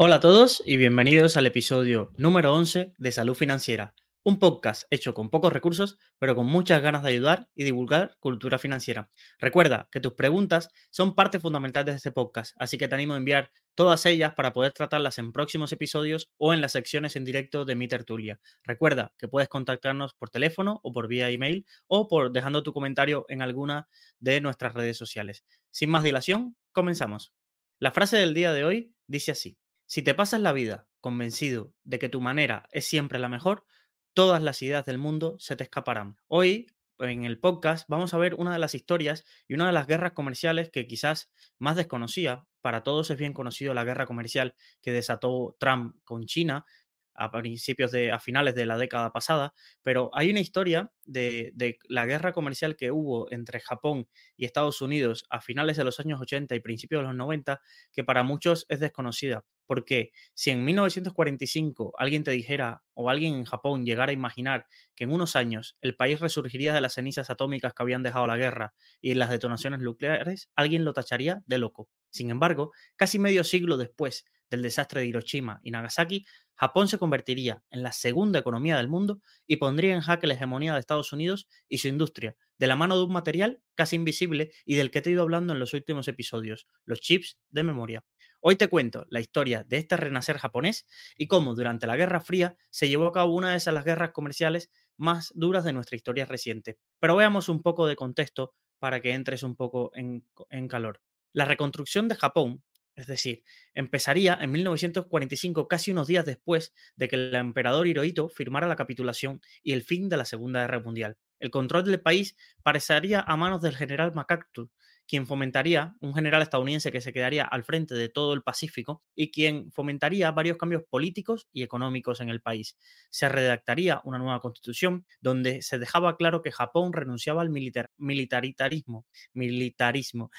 Hola a todos y bienvenidos al episodio número 11 de Salud Financiera, un podcast hecho con pocos recursos, pero con muchas ganas de ayudar y divulgar cultura financiera. Recuerda que tus preguntas son parte fundamental de este podcast, así que te animo a enviar todas ellas para poder tratarlas en próximos episodios o en las secciones en directo de mi tertulia. Recuerda que puedes contactarnos por teléfono o por vía email o por dejando tu comentario en alguna de nuestras redes sociales. Sin más dilación, comenzamos. La frase del día de hoy dice así. Si te pasas la vida convencido de que tu manera es siempre la mejor, todas las ideas del mundo se te escaparán. Hoy, en el podcast, vamos a ver una de las historias y una de las guerras comerciales que quizás más desconocía. Para todos es bien conocido la guerra comercial que desató Trump con China a principios de, a finales de la década pasada, pero hay una historia de, de, la guerra comercial que hubo entre Japón y Estados Unidos a finales de los años 80 y principios de los 90 que para muchos es desconocida. Porque si en 1945 alguien te dijera o alguien en Japón llegara a imaginar que en unos años el país resurgiría de las cenizas atómicas que habían dejado la guerra y las detonaciones nucleares, alguien lo tacharía de loco. Sin embargo, casi medio siglo después del desastre de Hiroshima y Nagasaki, Japón se convertiría en la segunda economía del mundo y pondría en jaque la hegemonía de Estados Unidos y su industria, de la mano de un material casi invisible y del que te he ido hablando en los últimos episodios, los chips de memoria. Hoy te cuento la historia de este renacer japonés y cómo durante la Guerra Fría se llevó a cabo una de esas guerras comerciales más duras de nuestra historia reciente. Pero veamos un poco de contexto para que entres un poco en, en calor. La reconstrucción de Japón es decir, empezaría en 1945, casi unos días después de que el emperador Hirohito firmara la capitulación y el fin de la Segunda Guerra Mundial. El control del país parecería a manos del general MacArthur, quien fomentaría, un general estadounidense que se quedaría al frente de todo el Pacífico y quien fomentaría varios cambios políticos y económicos en el país. Se redactaría una nueva constitución donde se dejaba claro que Japón renunciaba al militar, militarismo, militarismo,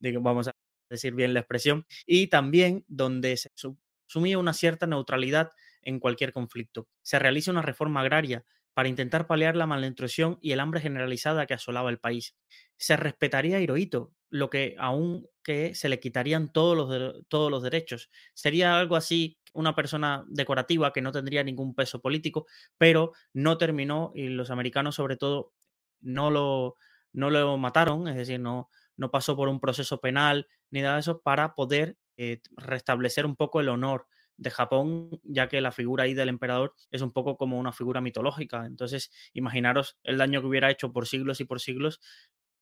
vamos a decir bien la expresión, y también donde se sumía una cierta neutralidad en cualquier conflicto. Se realiza una reforma agraria para intentar paliar la malnutrición y el hambre generalizada que asolaba el país. Se respetaría a Hirohito, lo que aún que se le quitarían todos los, todos los derechos. Sería algo así, una persona decorativa que no tendría ningún peso político, pero no terminó y los americanos sobre todo no lo, no lo mataron, es decir, no, no pasó por un proceso penal ni nada de eso para poder eh, restablecer un poco el honor de Japón, ya que la figura ahí del emperador es un poco como una figura mitológica. Entonces, imaginaros el daño que hubiera hecho por siglos y por siglos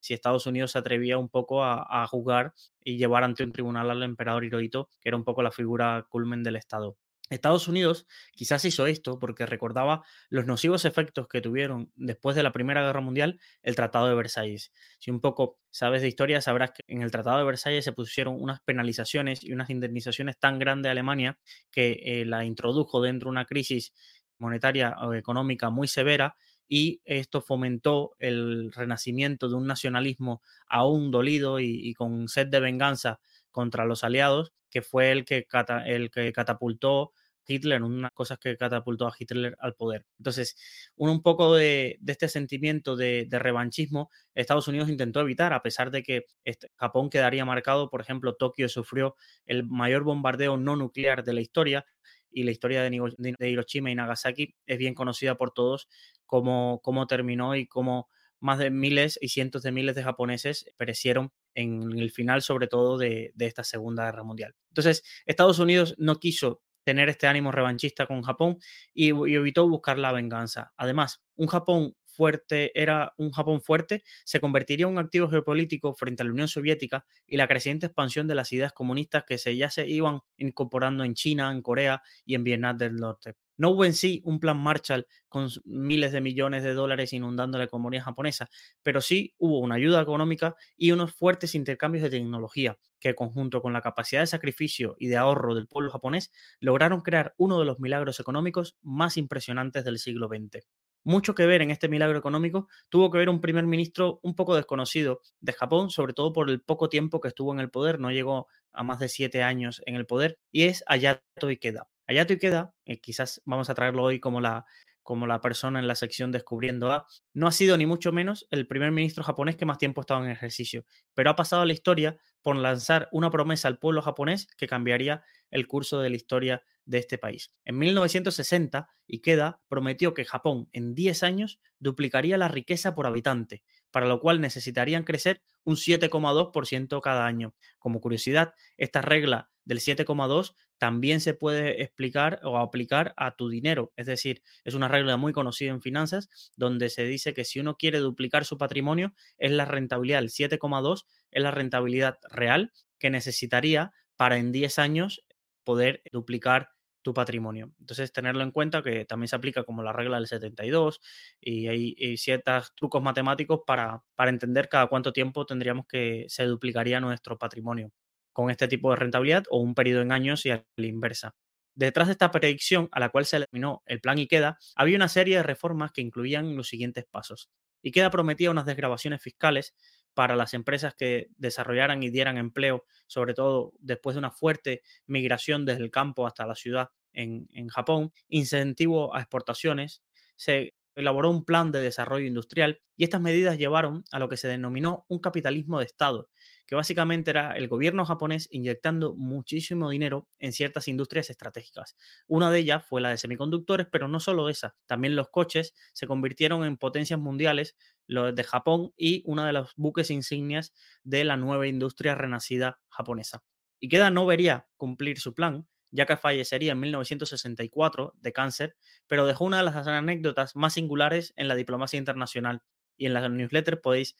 si Estados Unidos se atrevía un poco a, a jugar y llevar ante un tribunal al emperador Hirohito, que era un poco la figura culmen del Estado. Estados Unidos quizás hizo esto porque recordaba los nocivos efectos que tuvieron después de la Primera Guerra Mundial el Tratado de Versalles. Si un poco sabes de historia, sabrás que en el Tratado de Versalles se pusieron unas penalizaciones y unas indemnizaciones tan grandes a Alemania que eh, la introdujo dentro de una crisis monetaria o económica muy severa y esto fomentó el renacimiento de un nacionalismo aún dolido y, con sed de venganza contra los aliados, que fue el que, el que catapultó Hitler, unas cosas que catapultó a Hitler al poder. Entonces, un, poco de, este sentimiento de, revanchismo, Estados Unidos intentó evitar, a pesar de que este, Japón quedaría marcado, por ejemplo, Tokio sufrió el mayor bombardeo no nuclear de la historia y la historia de, Hiroshima y Nagasaki es bien conocida por todos, cómo, cómo terminó y cómo más de miles y cientos de miles de japoneses perecieron en el final, sobre todo, de, esta Segunda Guerra Mundial. Entonces, Estados Unidos no quiso tener este ánimo revanchista con Japón y, y evitó buscar la venganza. Además, un Japón fuerte, era un Japón fuerte, se convertiría en un activo geopolítico frente a la Unión Soviética y la creciente expansión de las ideas comunistas que se, ya se iban incorporando en China, en Corea y en Vietnam del Norte. No hubo en sí un plan Marshall con miles de millones de dólares inundando la economía japonesa, pero sí hubo una ayuda económica y unos fuertes intercambios de tecnología que, conjunto con la capacidad de sacrificio y de ahorro del pueblo japonés, lograron crear uno de los milagros económicos más impresionantes del siglo XX. Mucho que ver en este milagro económico tuvo que ver un primer ministro un poco desconocido de Japón, sobre todo por el poco tiempo que estuvo en el poder, no llegó a más de siete años en el poder, y es Ayato Ikeda. Ayato Ikeda, eh, quizás vamos a traerlo hoy como la, como la persona en la sección Descubriendo A, no ha sido ni mucho menos el primer ministro japonés que más tiempo ha estado en ejercicio, pero ha pasado a la historia por lanzar una promesa al pueblo japonés que cambiaría el curso de la historia de este país. En 1960, Ikeda prometió que Japón en 10 años duplicaría la riqueza por habitante, para lo cual necesitarían crecer un 7,2% cada año. Como curiosidad, esta regla del 7,2 también se puede explicar o aplicar a tu dinero. Es decir, es una regla muy conocida en finanzas donde se dice que si uno quiere duplicar su patrimonio, es la rentabilidad, el 7,2 es la rentabilidad real que necesitaría para en 10 años poder duplicar tu patrimonio. Entonces, tenerlo en cuenta que también se aplica como la regla del 72 y hay, ciertos trucos matemáticos para, para entender cada cuánto tiempo tendríamos que se duplicaría nuestro patrimonio con este tipo de rentabilidad o un periodo en años y a la inversa. Detrás de esta predicción, a la cual se eliminó el plan IKEDA, había una serie de reformas que incluían los siguientes pasos. IKEDA prometía unas desgrabaciones fiscales para las empresas que desarrollaran y dieran empleo, sobre todo después de una fuerte migración desde el campo hasta la ciudad en, Japón, incentivo a exportaciones, se elaboró un plan de desarrollo industrial y estas medidas llevaron a lo que se denominó un capitalismo de Estado, que básicamente era el gobierno japonés inyectando muchísimo dinero en ciertas industrias estratégicas. Una de ellas fue la de semiconductores, pero no solo esa, también los coches se convirtieron en potencias mundiales, los de Japón y uno de los buques insignias de la nueva industria renacida japonesa. Y queda no vería cumplir su plan, ya que fallecería en 1964 de cáncer, pero dejó una de las anécdotas más singulares en la diplomacia internacional. Y en la newsletter podéis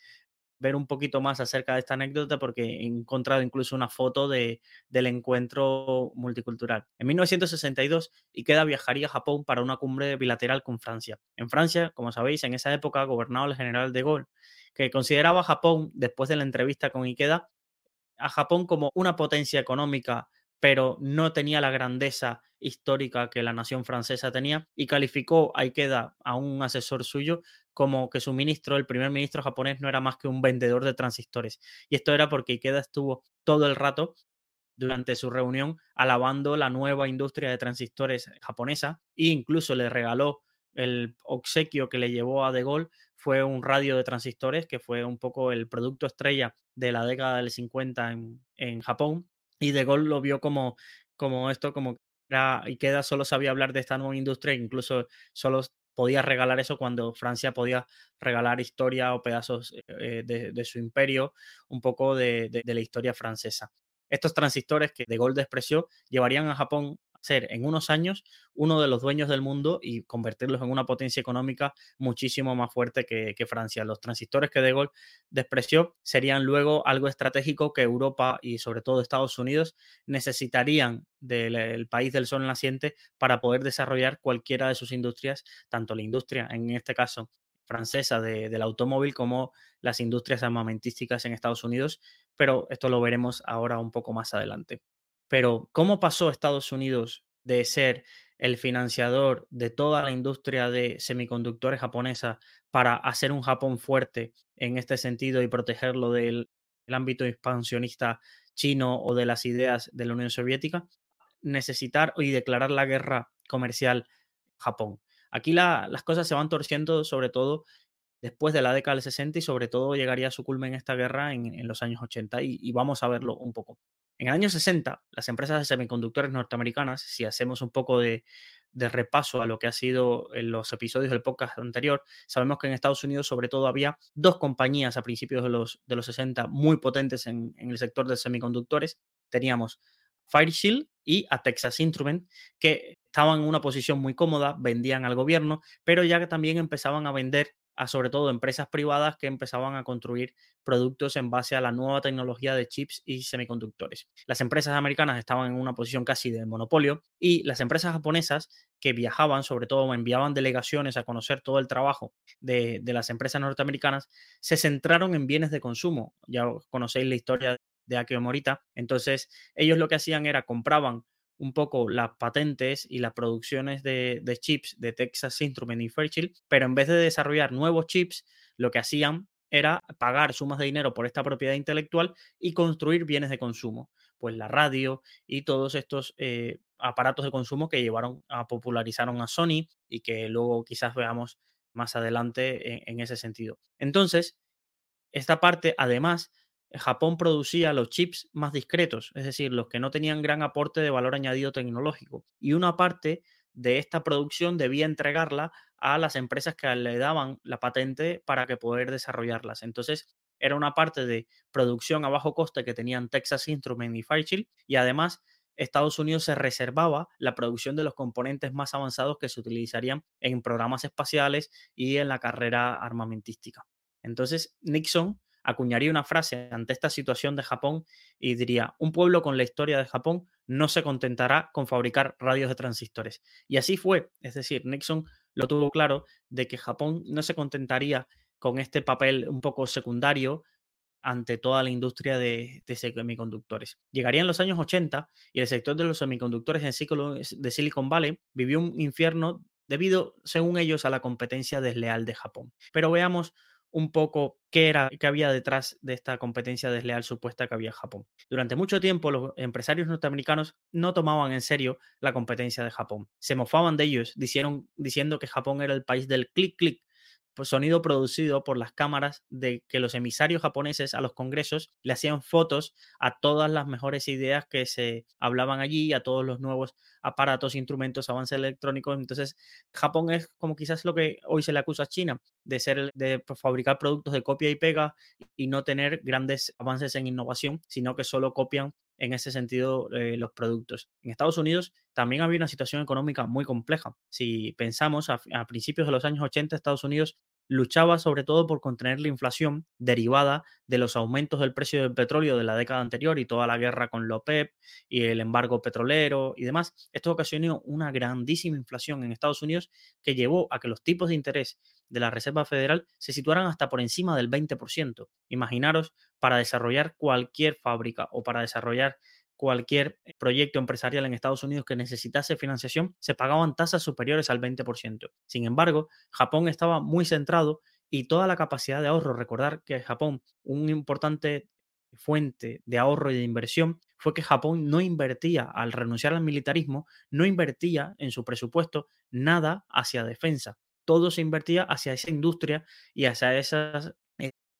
ver un poquito más acerca de esta anécdota porque he encontrado incluso una foto de, del encuentro multicultural. En 1962, Ikeda viajaría a Japón para una cumbre bilateral con Francia. En Francia, como sabéis, en esa época gobernaba el general de Gaulle, que consideraba a Japón, después de la entrevista con Ikeda, a Japón como una potencia económica pero no tenía la grandeza histórica que la nación francesa tenía y calificó a Ikeda, a un asesor suyo, como que su ministro, el primer ministro japonés, no era más que un vendedor de transistores. Y esto era porque Ikeda estuvo todo el rato durante su reunión alabando la nueva industria de transistores japonesa e incluso le regaló el obsequio que le llevó a De Gaulle fue un radio de transistores que fue un poco el producto estrella de la década del 50 en, en Japón y De Gaulle lo vio como, como esto, como era, Ikeda solo sabía hablar de esta nueva industria, incluso solo podía regalar eso cuando Francia podía regalar historia o pedazos eh, de, su imperio, un poco de, de, la historia francesa. Estos transistores que De Gaulle despreció llevarían a Japón ser en unos años uno de los dueños del mundo y convertirlos en una potencia económica muchísimo más fuerte que, Francia. Los transistores que De Gaulle despreció serían luego algo estratégico que Europa y sobre todo Estados Unidos necesitarían del país del sol naciente para poder desarrollar cualquiera de sus industrias, tanto la industria, en este caso francesa del automóvil como las industrias armamentísticas en Estados Unidos, pero esto lo veremos ahora un poco más adelante. Pero, ¿cómo pasó Estados Unidos de ser el financiador de toda la industria de semiconductores japonesa para hacer un Japón fuerte en este sentido y protegerlo del ámbito expansionista chino o de las ideas de la Unión Soviética? Necesitar y declarar la guerra comercial Japón. Aquí las cosas se van torciendo sobre todo después de la década del 60 y sobre todo llegaría a su culmen esta guerra en, los años 80 y, vamos a verlo un poco. En el año 60, las empresas de semiconductores norteamericanas, si hacemos un poco de, repaso a lo que ha sido en los episodios del podcast anterior, sabemos que en Estados Unidos sobre todo había dos compañías a principios de los, de los 60 muy potentes en, en el sector de semiconductores. Teníamos Fireshield y a Texas Instrument, que estaban en una posición muy cómoda, vendían al gobierno, pero ya que también empezaban a vender a sobre todo empresas privadas que empezaban a construir productos en base a la nueva tecnología de chips y semiconductores. Las empresas americanas estaban en una posición casi de monopolio y las empresas japonesas que viajaban, sobre todo enviaban delegaciones a conocer todo el trabajo de, de las empresas norteamericanas, se centraron en bienes de consumo. Ya conocéis la historia de Akio Morita. Entonces, ellos lo que hacían era compraban un poco las patentes y las producciones de, chips de Texas Instrument y Fairchild, pero en vez de desarrollar nuevos chips, lo que hacían era pagar sumas de dinero por esta propiedad intelectual y construir bienes de consumo, pues la radio y todos estos eh, aparatos de consumo que llevaron a popularizaron a Sony y que luego quizás veamos más adelante en ese sentido. Entonces, esta parte además Japón producía los chips más discretos, es decir, los que no tenían gran aporte de valor añadido tecnológico. Y una parte de esta producción debía entregarla a las empresas que le daban la patente para que poder desarrollarlas. Entonces, era una parte de producción a bajo coste que tenían Texas Instruments y Fairchild y además Estados Unidos se reservaba la producción de los componentes más avanzados que se utilizarían en programas espaciales y en la carrera armamentística. Entonces, Nixon acuñaría una frase ante esta situación de Japón y diría, un pueblo con la historia de Japón no se contentará con fabricar radios de transistores. Y así fue, es decir, Nixon lo tuvo claro de que Japón no se contentaría con este papel un poco secundario ante toda la industria de, semiconductores. Llegarían los años 80 y el sector de los semiconductores de Silicon Valley vivió un infierno debido, según ellos, a la competencia desleal de Japón. Pero veamos un poco qué era, qué había detrás de esta competencia desleal supuesta que había en Japón. Durante mucho tiempo los empresarios norteamericanos no tomaban en serio la competencia de Japón. Se mofaban de ellos, diciendo que Japón era el país del clic clic sonido producido por las cámaras de que los emisarios japoneses a los congresos le hacían fotos a todas las mejores ideas que se hablaban allí, a todos los nuevos aparatos, instrumentos, avances electrónicos. Entonces, Japón es como quizás lo que hoy se le acusa a China, de ser de fabricar productos de copia y pega y no tener grandes avances en innovación, sino que solo copian en ese sentido eh, los productos. En Estados Unidos también había una situación económica muy compleja. Si pensamos a, a principios de los años 80, Estados Unidos luchaba sobre todo por contener la inflación derivada de los aumentos del precio del petróleo de la década anterior y toda la guerra con la OPEP y el embargo petrolero y demás. Esto ocasionó una grandísima inflación en Estados Unidos que llevó a que los tipos de interés de la Reserva Federal se situaran hasta por encima del 20%. Imaginaros para desarrollar cualquier fábrica o para desarrollar cualquier proyecto empresarial en Estados Unidos que necesitase financiación, se pagaban tasas superiores al 20%. Sin embargo, Japón estaba muy centrado y toda la capacidad de ahorro, recordar que Japón, un importante fuente de ahorro y de inversión fue que Japón no invertía, al renunciar al militarismo, no invertía en su presupuesto nada hacia defensa. Todo se invertía hacia esa industria y hacia esas eh,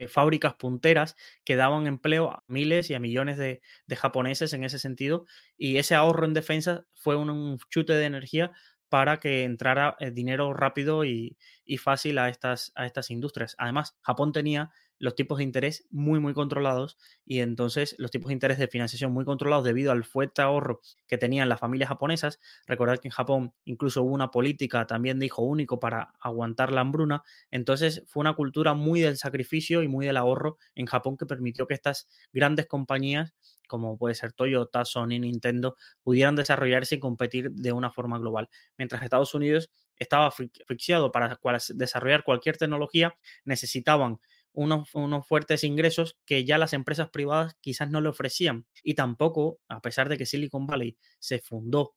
fábricas punteras que daban empleo a miles y a millones de, japoneses en ese sentido. Y ese ahorro en defensa fue un, chute de energía para que entrara eh, dinero rápido y, y, fácil a estas, a estas industrias. Además, Japón tenía los tipos de interés muy, muy controlados y entonces los tipos de interés de financiación muy controlados debido al fuerte ahorro que tenían las familias japonesas. Recordad que en Japón incluso hubo una política también de hijo único para aguantar la hambruna. Entonces fue una cultura muy del sacrificio y muy del ahorro en Japón que permitió que estas grandes compañías como puede ser Toyota, Sony, Nintendo, pudieran desarrollarse y competir de una forma global. Mientras Estados Unidos estaba asfixiado para desarrollar cualquier tecnología, necesitaban unos, fuertes ingresos que ya las empresas privadas quizás no le ofrecían. Y tampoco, a pesar de que Silicon Valley se fundó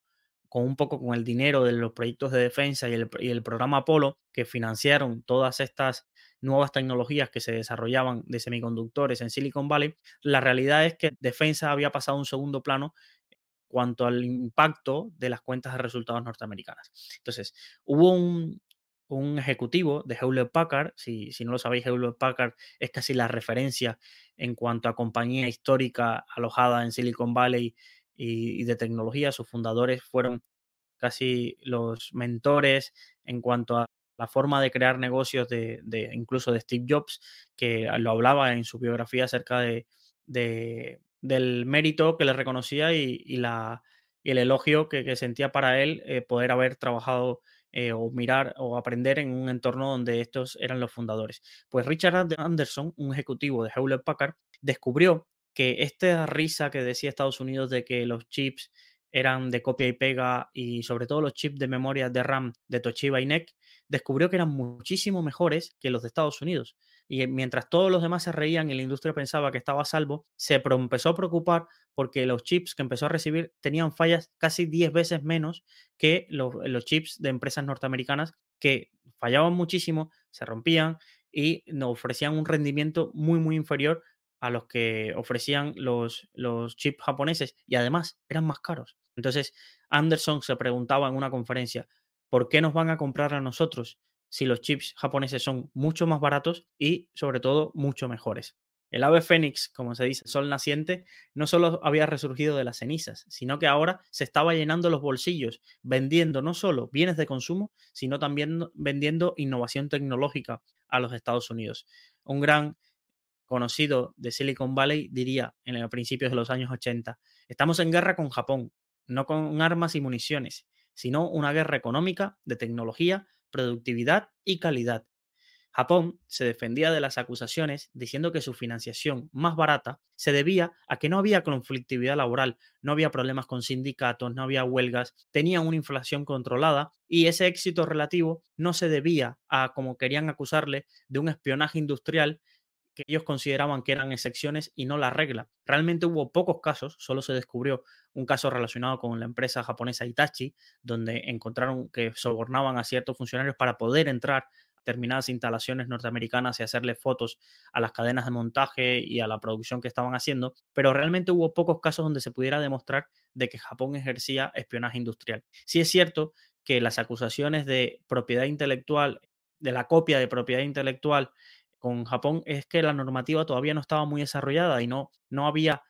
con un poco con el dinero de los proyectos de defensa y el, y el programa Apolo, que financiaron todas estas nuevas tecnologías que se desarrollaban de semiconductores en Silicon Valley, la realidad es que defensa había pasado a un segundo plano cuanto al impacto de las cuentas de resultados norteamericanas. Entonces, hubo un, un ejecutivo de Hewlett Packard, si, si no lo sabéis, Hewlett Packard es casi la referencia en cuanto a compañía histórica alojada en Silicon Valley y, de tecnología. Sus fundadores fueron casi los mentores en cuanto a la forma de crear negocios de, incluso de Steve Jobs, que lo hablaba en su biografía acerca de, del mérito que le reconocía y, el elogio que, sentía para él eh, poder haber trabajado eh, o mirar o aprender en un entorno donde estos eran los fundadores. Pues Richard Anderson, un ejecutivo de Hewlett Packard, descubrió que esta risa que decía Estados Unidos de que los chips eran de copia y pega y sobre todo los chips de memoria de RAM de Toshiba y NEC, descubrió que eran muchísimo mejores que los de Estados Unidos. Y mientras todos los demás se reían y la industria pensaba que estaba a salvo, se empezó a preocupar porque los chips que empezó a recibir tenían fallas casi 10 veces menos que los, chips de empresas norteamericanas que fallaban muchísimo, se rompían y nos ofrecían un rendimiento muy, muy inferior a los que ofrecían los chips japoneses y además eran más caros. Entonces, Anderson se preguntaba en una conferencia, ¿por qué nos van a comprar a nosotros si los chips japoneses son mucho más baratos y sobre todo mucho mejores? El ave fénix, como se dice, sol naciente, no solo había resurgido de las cenizas, sino que ahora se estaba llenando los bolsillos, vendiendo no solo bienes de consumo, sino también vendiendo innovación tecnológica a los Estados Unidos. Un gran conocido de Silicon Valley diría en los principios de los años 80, estamos en guerra con Japón, no con armas y municiones, sino una guerra económica, de tecnología, productividad y calidad. Japón se defendía de las acusaciones diciendo que su financiación más barata se debía a que no había conflictividad laboral, no había problemas con sindicatos, no había huelgas, tenían una inflación controlada y ese éxito relativo no se debía a, como querían acusarle, de un espionaje industrial que ellos consideraban que eran excepciones y no la regla. Realmente hubo pocos casos, solo se descubrió un caso relacionado con la empresa japonesa Itachi, donde encontraron que sobornaban a ciertos funcionarios para poder entrar determinadas instalaciones norteamericanas y hacerle fotos a las cadenas de montaje y a la producción que estaban haciendo, pero realmente hubo pocos casos donde se pudiera demostrar de que Japón ejercía espionaje industrial. Sí es cierto que las acusaciones de propiedad intelectual, de la copia de propiedad intelectual con Japón es que la normativa todavía no estaba muy desarrollada y no, no había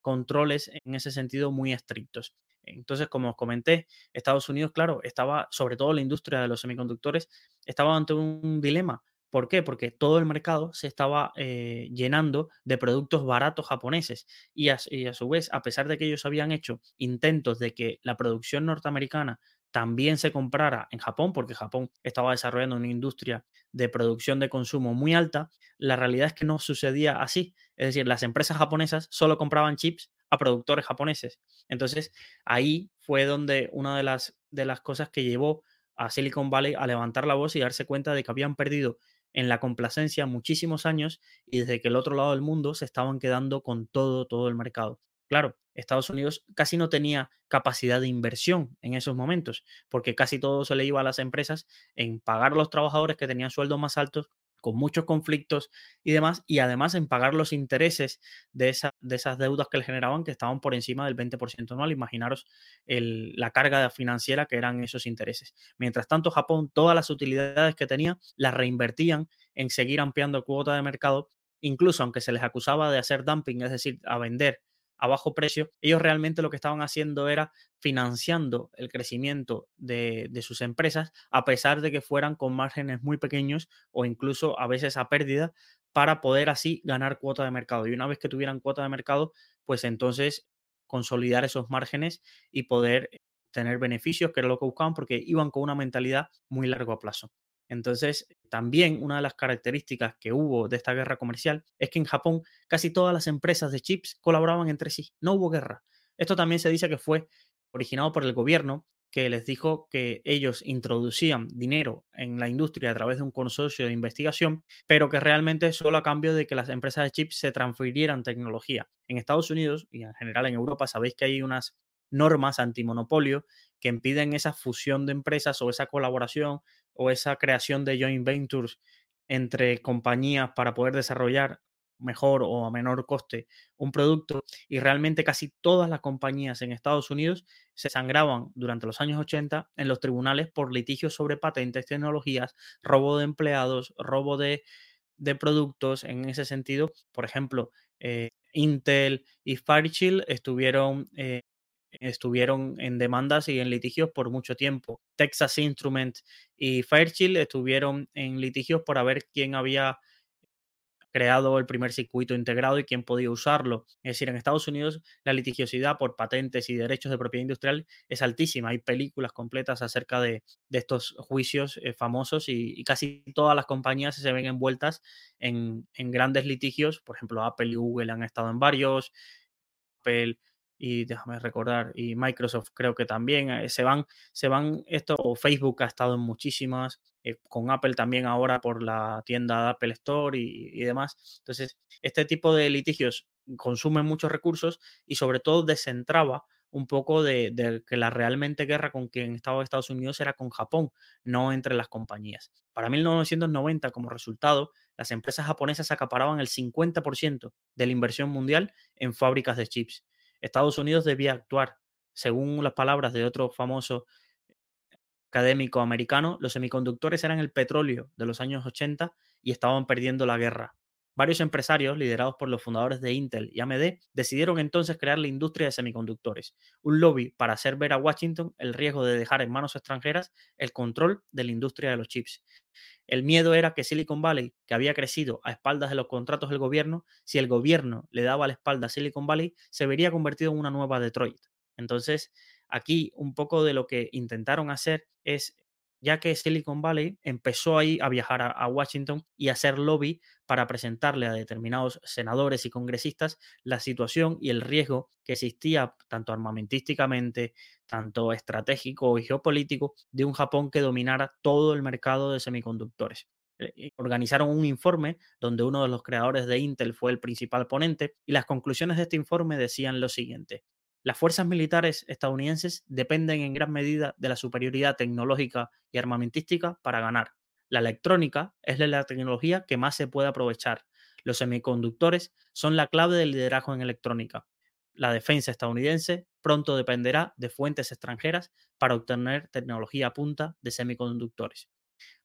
controles en ese sentido muy estrictos. Entonces, como os comenté, Estados Unidos, claro, estaba, sobre todo la industria de los semiconductores, estaba ante un dilema. ¿Por qué? Porque todo el mercado se estaba eh, llenando de productos baratos japoneses y a, y a, su vez, a pesar de que ellos habían hecho intentos de que la producción norteamericana también se comprara en Japón, porque Japón estaba desarrollando una industria de producción de consumo muy alta, la realidad es que no sucedía así. Es decir, las empresas japonesas solo compraban chips a productores japoneses. Entonces, ahí fue donde una de las, de las cosas que llevó a Silicon Valley a levantar la voz y darse cuenta de que habían perdido en la complacencia muchísimos años y desde que el otro lado del mundo se estaban quedando con todo, todo el mercado. Claro, Estados Unidos casi no tenía capacidad de inversión en esos momentos, porque casi todo se le iba a las empresas en pagar a los trabajadores que tenían sueldos más altos con muchos conflictos y demás, y además en pagar los intereses de, esa, de esas deudas que le generaban, que estaban por encima del 20% anual. Imaginaros la carga financiera que eran esos intereses. Mientras tanto, Japón, todas las utilidades que tenía, las reinvertían en seguir ampliando cuota de mercado, incluso aunque se les acusaba de hacer dumping, es decir, a vender a bajo precio, ellos realmente lo que estaban haciendo era financiando el crecimiento de, sus empresas, a pesar de que fueran con márgenes muy pequeños o incluso a veces a pérdida, para poder así ganar cuota de mercado. Y una vez que tuvieran cuota de mercado, pues entonces consolidar esos márgenes y poder tener beneficios, que era lo que buscaban, porque iban con una mentalidad muy largo plazo. Entonces, también una de las características que hubo de esta guerra comercial es que en Japón casi todas las empresas de chips colaboraban entre sí, no hubo guerra. Esto también se dice que fue originado por el gobierno que les dijo que ellos introducían dinero en la industria a través de un consorcio de investigación, pero que realmente solo a cambio de que las empresas de chips se transfirieran tecnología. En Estados Unidos y en general en Europa sabéis que hay unas normas antimonopolio que impiden esa fusión de empresas o esa colaboración o esa creación de joint ventures entre compañías para poder desarrollar mejor o a menor coste un producto y realmente casi todas las compañías en Estados Unidos se sangraban durante los años 80 en los tribunales por litigios sobre patentes, tecnologías, robo de empleados, robo de, productos en ese sentido. Por ejemplo, eh, Intel y Fairchild estuvieron eh, estuvieron en demandas y en litigios por mucho tiempo. Texas Instruments y Fairchild estuvieron en litigios por ver quién había creado el primer circuito integrado y quién podía usarlo. Es decir, en Estados Unidos la litigiosidad por patentes y derechos de propiedad industrial es altísima. Hay películas completas acerca de, estos juicios eh, famosos y, casi todas las compañías se ven envueltas en, grandes litigios. Por ejemplo, Apple y Google han estado en varios. Y déjame recordar, y Microsoft creo que también eh, se van, se van esto, o Facebook ha estado en muchísimas, eh, con Apple también ahora por la tienda de Apple Store y, demás. Entonces, este tipo de litigios consumen muchos recursos y sobre todo descentraba un poco de, de, que la realmente guerra con quien estaba Estados Unidos era con Japón, no entre las compañías. Para 1990, como resultado, las empresas japonesas acaparaban el 50% de la inversión mundial en fábricas de chips. Estados Unidos debía actuar. Según las palabras de otro famoso académico americano, los semiconductores eran el petróleo de los años 80 y estaban perdiendo la guerra. Varios empresarios, liderados por los fundadores de Intel y AMD, decidieron entonces crear la industria de semiconductores, un lobby para hacer ver a Washington el riesgo de dejar en manos extranjeras el control de la industria de los chips. El miedo era que Silicon Valley, que había crecido a espaldas de los contratos del gobierno, si el gobierno le daba la espalda a Silicon Valley, se vería convertido en una nueva Detroit. Entonces, aquí un poco de lo que intentaron hacer es ya que Silicon Valley empezó ahí a viajar a, Washington y a hacer lobby para presentarle a determinados senadores y congresistas la situación y el riesgo que existía tanto armamentísticamente, tanto estratégico y geopolítico de un Japón que dominara todo el mercado de semiconductores. Eh, organizaron un informe donde uno de los creadores de Intel fue el principal ponente y las conclusiones de este informe decían lo siguiente. Las fuerzas militares estadounidenses dependen en gran medida de la superioridad tecnológica y armamentística para ganar. La electrónica es la tecnología que más se puede aprovechar. Los semiconductores son la clave del liderazgo en electrónica. La defensa estadounidense pronto dependerá de fuentes extranjeras para obtener tecnología punta de semiconductores.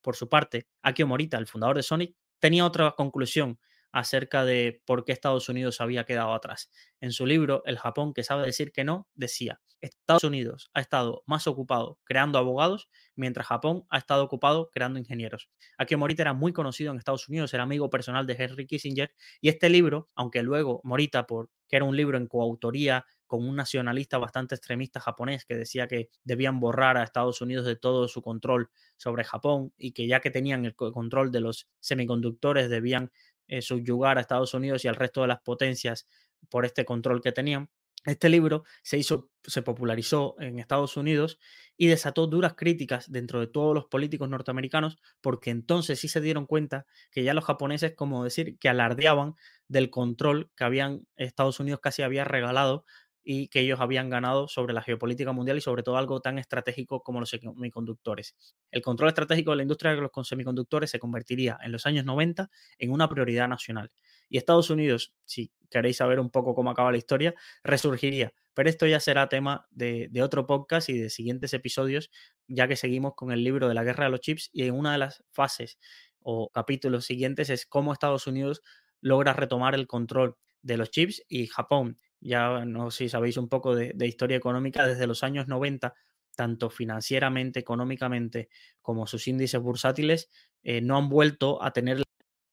Por su parte, Akio Morita, el fundador de Sonic, tenía otra conclusión acerca de por qué Estados Unidos había quedado atrás. En su libro, El Japón que sabe decir que no, decía, Estados Unidos ha estado más ocupado creando abogados, mientras Japón ha estado ocupado creando ingenieros. Aquí Morita era muy conocido en Estados Unidos, era amigo personal de Henry Kissinger, y este libro, aunque luego Morita, por, que era un libro en coautoría con un nacionalista bastante extremista japonés que decía que debían borrar a Estados Unidos de todo su control sobre Japón y que ya que tenían el control de los semiconductores debían eh, subyugar a Estados Unidos y al resto de las potencias por este control que tenían. Este libro se hizo, se popularizó en Estados Unidos y desató duras críticas dentro de todos los políticos norteamericanos, porque entonces sí se dieron cuenta que ya los japoneses, como decir, que alardeaban del control que habían Estados Unidos casi había regalado y que ellos habían ganado sobre la geopolítica mundial y sobre todo algo tan estratégico como los semiconductores. El control estratégico de la industria de los semiconductores se convertiría en los años 90 en una prioridad nacional. Y Estados Unidos, si queréis saber un poco cómo acaba la historia, resurgiría. Pero esto ya será tema de, de otro podcast y de siguientes episodios, ya que seguimos con el libro de la guerra de los chips y en una de las fases o capítulos siguientes es cómo Estados Unidos logra retomar el control de los chips y Japón ya no sé si sabéis un poco de, historia económica, desde los años 90, tanto financieramente, económicamente, como sus índices bursátiles, eh, no han vuelto a tener el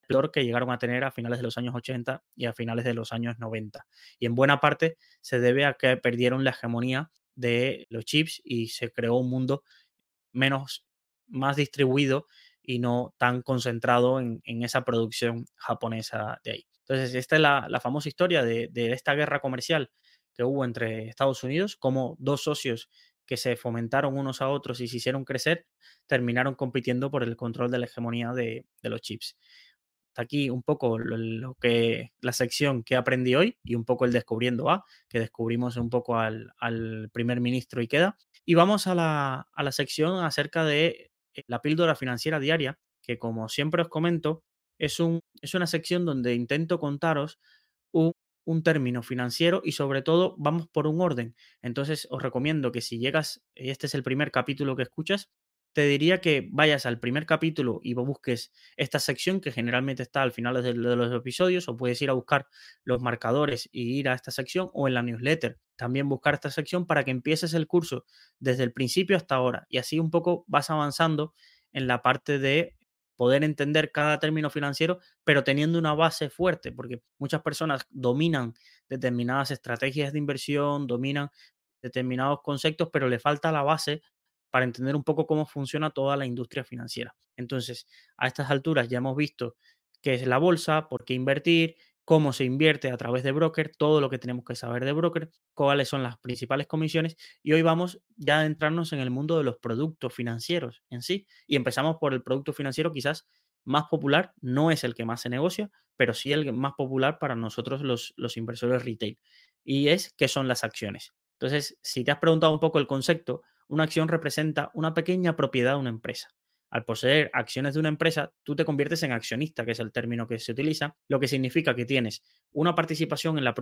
valor que llegaron a tener a finales de los años 80 y a finales de los años 90. Y en buena parte se debe a que perdieron la hegemonía de los chips y se creó un mundo menos, más distribuido y no tan concentrado en esa producción japonesa de ahí. Entonces, esta es la, famosa historia de, esta guerra comercial que hubo entre Estados Unidos, como dos socios que se fomentaron unos a otros y se hicieron crecer, terminaron compitiendo por el control de la hegemonía de, los chips. Aquí un poco lo, que la sección que aprendí hoy y un poco el descubriendo A, que descubrimos un poco al, primer ministro y queda. Y vamos a la, a la sección acerca de eh, la píldora financiera diaria, que como siempre os comento, es, un, es una sección donde intento contaros un, un, término financiero y sobre todo vamos por un orden. Entonces os recomiendo que si llegas, y este es el primer capítulo que escuchas, te diría que vayas al primer capítulo y busques esta sección que generalmente está al final de, los episodios o puedes ir a buscar los marcadores y ir a esta sección o en la newsletter también buscar esta sección para que empieces el curso desde el principio hasta ahora y así un poco vas avanzando en la parte de poder entender cada término financiero, pero teniendo una base fuerte, porque muchas personas dominan determinadas estrategias de inversión, dominan determinados conceptos, pero le falta la base para entender un poco cómo funciona toda la industria financiera. Entonces, a estas alturas ya hemos visto qué es la bolsa, por qué invertir, cómo se invierte a través de broker, todo lo que tenemos que saber de broker, cuáles son las principales comisiones y hoy vamos ya a entrarnos en el mundo de los productos financieros en sí y empezamos por el producto financiero quizás más popular, no es el que más se negocia, pero sí el más popular para nosotros los, los inversores retail y es qué son las acciones. Entonces, si te has preguntado un poco el concepto, una acción representa una pequeña propiedad de una empresa al poseer acciones de una empresa, tú te conviertes en accionista, que es el término que se utiliza, lo que significa que tienes una participación en la,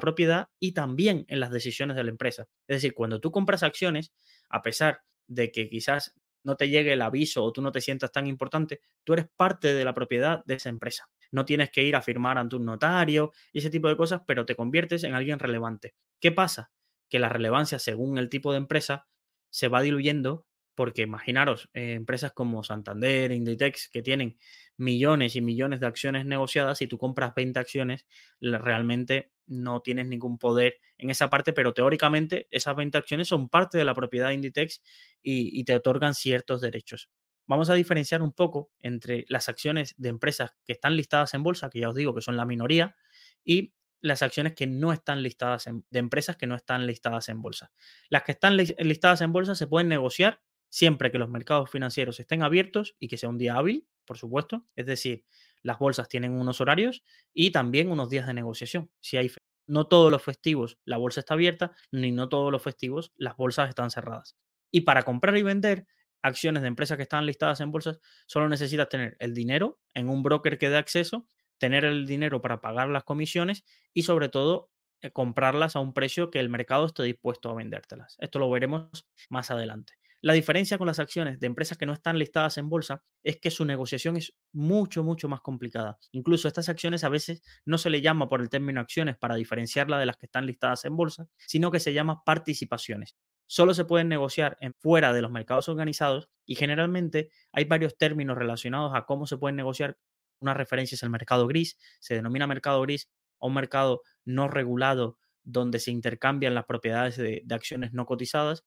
propiedad y también en las decisiones de la empresa. Es decir, cuando tú compras acciones, a pesar de que quizás no te llegue el aviso o tú no te sientas tan importante, tú eres parte de la propiedad de esa empresa. no tienes que ir a firmar ante un notario y ese tipo de cosas, pero te conviertes en alguien relevante. ¿Qué pasa? Que la relevancia, según el tipo de empresa, se va diluyendo porque imaginaros, eh, empresas como Santander, Inditex, que tienen millones y millones de acciones negociadas, y tú compras 20 acciones, realmente no tienes ningún poder en esa parte, pero teóricamente esas 20 acciones son parte de la propiedad de Inditex y, te otorgan ciertos derechos. Vamos a diferenciar un poco entre las acciones de empresas que están listadas en bolsa, que ya os digo que son la minoría, y las acciones que no están listadas en, de empresas que no están listadas en bolsa. Las que están listadas en bolsa se pueden negociar siempre que los mercados financieros estén abiertos y que sea un día hábil, por supuesto. Es decir, las bolsas tienen unos horarios y también unos días de negociación. Si hay no todos los festivos la bolsa está abierta, ni no todos los festivos las bolsas están cerradas. Y para comprar y vender acciones de empresas que están listadas en bolsas, solo necesitas tener el dinero en un broker que dé acceso, tener el dinero para pagar las comisiones y sobre todo eh, comprarlas a un precio que el mercado esté dispuesto a vendértelas. Esto lo veremos más adelante. La diferencia con las acciones de empresas que no están listadas en bolsa es que su negociación es mucho, mucho más complicada. Incluso estas acciones a veces no se le llama por el término acciones para diferenciarla de las que están listadas en bolsa, sino que se llama participaciones. Solo se pueden negociar en fuera de los mercados organizados y generalmente hay varios términos relacionados a cómo se pueden negociar. Una referencia es el mercado gris, se denomina mercado gris a un mercado no regulado donde se intercambian las propiedades de, de acciones no cotizadas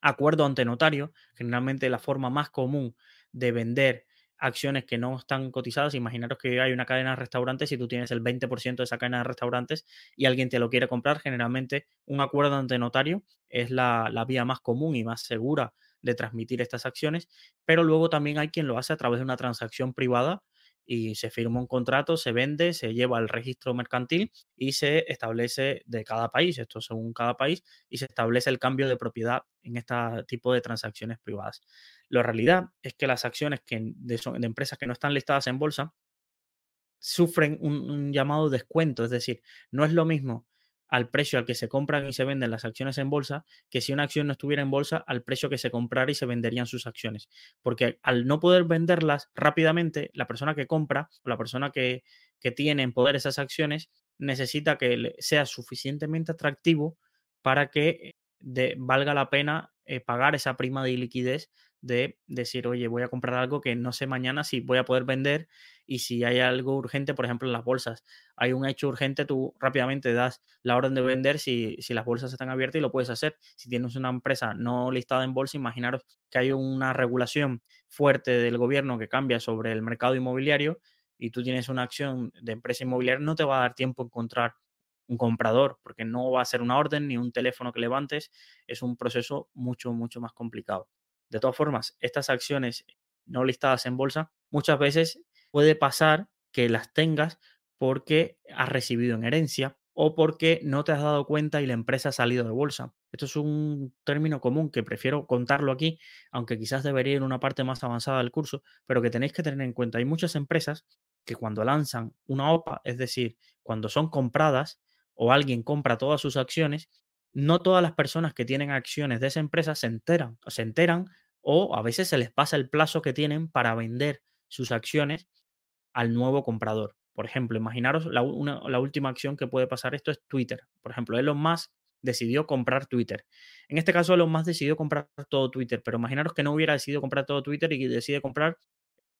acuerdo ante notario, generalmente la forma más común de vender acciones que no están cotizadas. Imaginaros que hay una cadena de restaurantes y tú tienes el 20% de esa cadena de restaurantes y alguien te lo quiere comprar. Generalmente un acuerdo ante notario es la, la vía más común y más segura de transmitir estas acciones, pero luego también hay quien lo hace a través de una transacción privada y se firma un contrato, se vende, se lleva al registro mercantil y se establece de cada país, esto según cada país, y se establece el cambio de propiedad en este tipo de transacciones privadas. La realidad es que las acciones que de, empresas que no están listadas en bolsa sufren un llamado descuento, es decir, no es lo mismo al precio al que se compran y se venden las acciones en bolsa que si una acción no estuviera en bolsa al precio que se comprara y se venderían sus acciones. Porque al no poder venderlas rápidamente, la persona que compra o la persona que, que tiene en poder esas acciones necesita que sea suficientemente atractivo para que de, valga la pena eh, pagar esa prima de liquidez de decir, oye, voy a comprar algo que no sé mañana si voy a poder vender y si hay algo urgente, por ejemplo, en las bolsas, hay un hecho urgente, tú rápidamente das la orden de vender si, si las bolsas están abiertas y lo puedes hacer. Si tienes una empresa no listada en bolsa, imaginaros que hay una regulación fuerte del gobierno que cambia sobre el mercado inmobiliario y tú tienes una acción de empresa inmobiliaria, no te va a dar tiempo a encontrar un comprador, porque no va a ser una orden ni un teléfono que levantes, es un proceso mucho, mucho más complicado. De todas formas, estas acciones no listadas en bolsa, muchas veces puede pasar que las tengas porque has recibido en herencia o porque no te has dado cuenta y la empresa ha salido de bolsa. Esto es un término común que prefiero contarlo aquí, aunque quizás debería ir en una parte más avanzada del curso, pero que tenéis que tener en cuenta. Hay muchas empresas que cuando lanzan una OPA, es decir, cuando son compradas o alguien compra todas sus acciones, no todas las personas que tienen acciones de esa empresa se enteran, se enteran o a veces se les pasa el plazo que tienen para vender sus acciones al nuevo comprador. Por ejemplo, imaginaros la, la última acción que puede pasar esto es Twitter. Por ejemplo, Elon Musk decidió comprar Twitter. En este caso, Elon Musk decidió comprar todo Twitter, pero imaginaros que no hubiera decidido comprar todo Twitter y decide comprar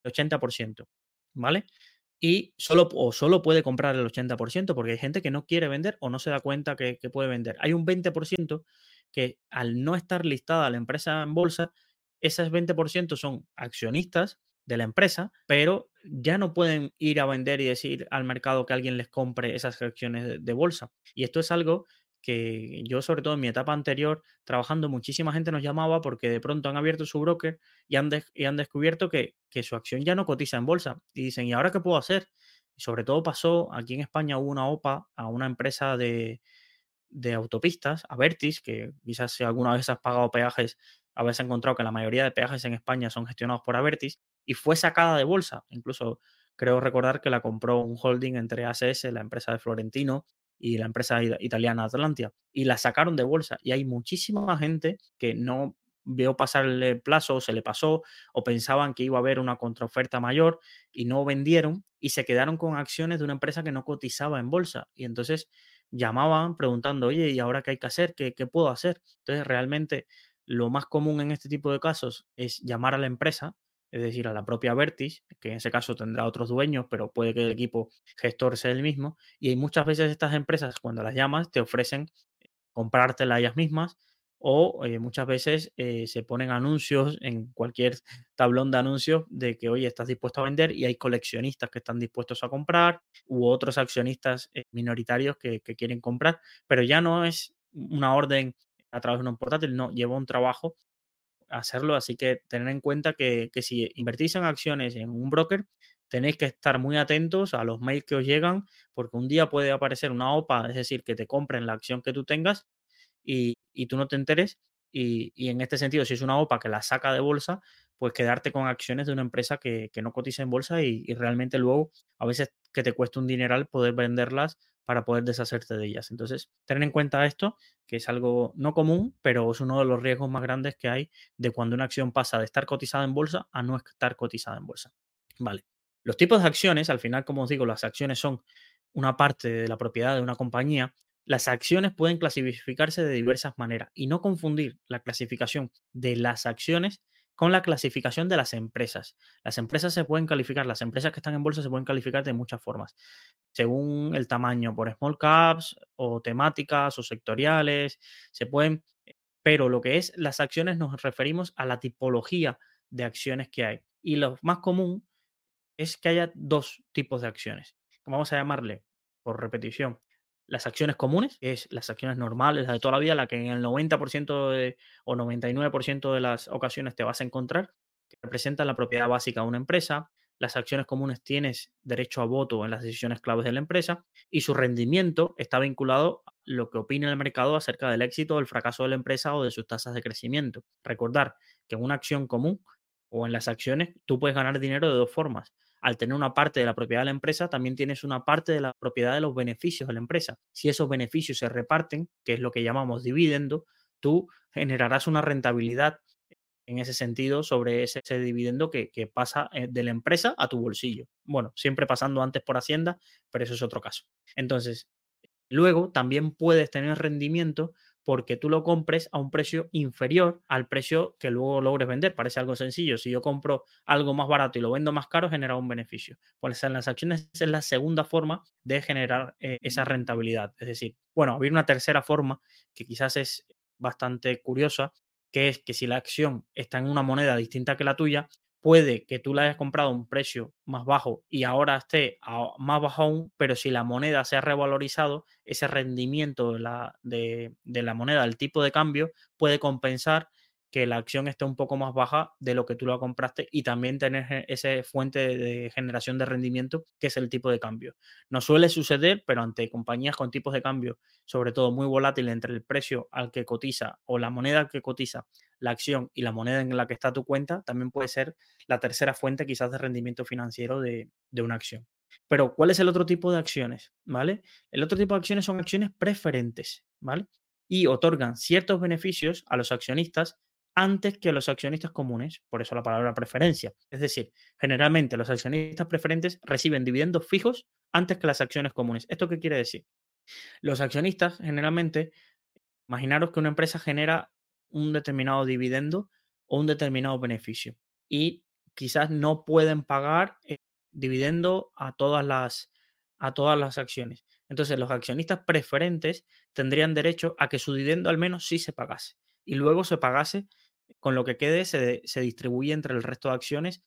el 80%, ¿vale? Y solo, o solo puede comprar el 80% porque hay gente que no quiere vender o no se da cuenta que, puede vender. Hay un 20% que al no estar listada la empresa en bolsa, esas 20% son accionistas de la empresa, pero ya no pueden ir a vender y decir al mercado que alguien les compre esas acciones de bolsa. Y esto es algo que yo, sobre todo en mi etapa anterior, trabajando, muchísima gente nos llamaba porque de pronto han abierto su broker y han, han descubierto que, que, su acción ya no cotiza en bolsa. Y dicen, ¿y ahora qué puedo hacer? Y sobre todo pasó, aquí en España hubo una OPA a una empresa de, de autopistas, a Vertis, que quizás si alguna vez has pagado peajes, habéis encontrado que la mayoría de peajes en España son gestionados por Avertis, y fue sacada de bolsa. Incluso creo recordar que la compró un holding entre ACS, la empresa de Florentino, y la empresa italiana Atlantia y la sacaron de bolsa y hay muchísima gente que no vio pasar el plazo se le pasó o pensaban que iba a haber una contraoferta mayor y no vendieron y se quedaron con acciones de una empresa que no cotizaba en bolsa. Y entonces llamaban preguntando, oye, ¿y ahora qué hay que hacer? ¿Qué, qué puedo hacer? Entonces realmente lo más común en este tipo de casos es llamar a la empresa, es decir, a la propia Vertis, que en ese caso tendrá otros dueños, pero puede que el equipo gestor sea el mismo. Y muchas veces estas empresas, cuando las llamas, te ofrecen comprártela ellas mismas o eh, muchas veces eh, se ponen anuncios en cualquier tablón de anuncios de que, oye, estás dispuesto a vender y hay coleccionistas que están dispuestos a comprar u otros accionistas eh, minoritarios que, que, quieren comprar, pero ya no es una orden a través de un portátil, no, lleva un trabajo hacerlo, así que tener en cuenta que, que si invertís en acciones en un broker, tenéis que estar muy atentos a los mails que os llegan, porque un día puede aparecer una OPA, es decir, que te compren la acción que tú tengas y, y tú no te enteres. Y, y, en este sentido, si es una OPA que la saca de bolsa, pues quedarte con acciones de una empresa que, que no cotiza en bolsa y, y, realmente luego a veces que te cuesta un dineral poder venderlas para poder deshacerte de ellas. Entonces, tener en cuenta esto, que es algo no común, pero es uno de los riesgos más grandes que hay de cuando una acción pasa de estar cotizada en bolsa a no estar cotizada en bolsa. Vale. Los tipos de acciones, al final, como os digo, las acciones son una parte de la propiedad de una compañía. Las acciones pueden clasificarse de diversas maneras y no confundir la clasificación de las acciones con la clasificación de las empresas. Las empresas se pueden calificar, las empresas que están en bolsa se pueden calificar de muchas formas, según el tamaño, por small caps o temáticas o sectoriales, se pueden, pero lo que es las acciones nos referimos a la tipología de acciones que hay. Y lo más común es que haya dos tipos de acciones. Vamos a llamarle, por repetición, las acciones comunes, que es las acciones normales, las de toda la vida, la que en el 90% de, o 99% de las ocasiones te vas a encontrar, que representan la propiedad básica de una empresa. Las acciones comunes tienes derecho a voto en las decisiones claves de la empresa y su rendimiento está vinculado a lo que opina el mercado acerca del éxito o el fracaso de la empresa o de sus tasas de crecimiento. Recordar que en una acción común o en las acciones tú puedes ganar dinero de dos formas al tener una parte de la propiedad de la empresa, también tienes una parte de la propiedad de los beneficios de la empresa. Si esos beneficios se reparten, que es lo que llamamos dividendo, tú generarás una rentabilidad en ese sentido sobre ese, dividendo que, que, pasa eh, de la empresa a tu bolsillo. Bueno, siempre pasando antes por Hacienda, pero eso es otro caso. Entonces, luego también puedes tener rendimiento porque tú lo compres a un precio inferior al precio que luego logres vender. Parece algo sencillo. Si yo compro algo más barato y lo vendo más caro, genera un beneficio. Pues en las acciones es la segunda forma de generar eh, esa rentabilidad. Es decir, bueno, había una tercera forma que quizás es bastante curiosa, que es que si la acción está en una moneda distinta que la tuya, puede que tú la hayas comprado a un precio más bajo y ahora esté a más bajo aún, pero si la moneda se ha revalorizado, ese rendimiento de la, de, de la moneda, el tipo de cambio, puede compensar que la acción esté un poco más baja de lo que tú la compraste y también tener esa fuente de generación de rendimiento que es el tipo de cambio. No suele suceder, pero ante compañías con tipos de cambio, sobre todo muy volátiles entre el precio al que cotiza o la moneda que cotiza la acción y la moneda en la que está tu cuenta, también puede ser la tercera fuente quizás de rendimiento financiero de, de una acción. Pero, ¿cuál es el otro tipo de acciones? ¿Vale? El otro tipo de acciones son acciones preferentes, ¿vale? Y otorgan ciertos beneficios a los accionistas antes que los accionistas comunes, por eso la palabra preferencia. Es decir, generalmente los accionistas preferentes reciben dividendos fijos antes que las acciones comunes. ¿Esto qué quiere decir? Los accionistas generalmente, imaginaros que una empresa genera un determinado dividendo o un determinado beneficio y quizás no pueden pagar dividendo a todas las a todas las acciones. Entonces, los accionistas preferentes tendrían derecho a que su dividendo al menos sí se pagase y luego se pagase con lo que quede se, se distribuye entre el resto de acciones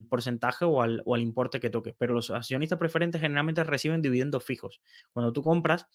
el porcentaje o al, o al, importe que toque. Pero los accionistas preferentes generalmente reciben dividendos fijos. Cuando tú compras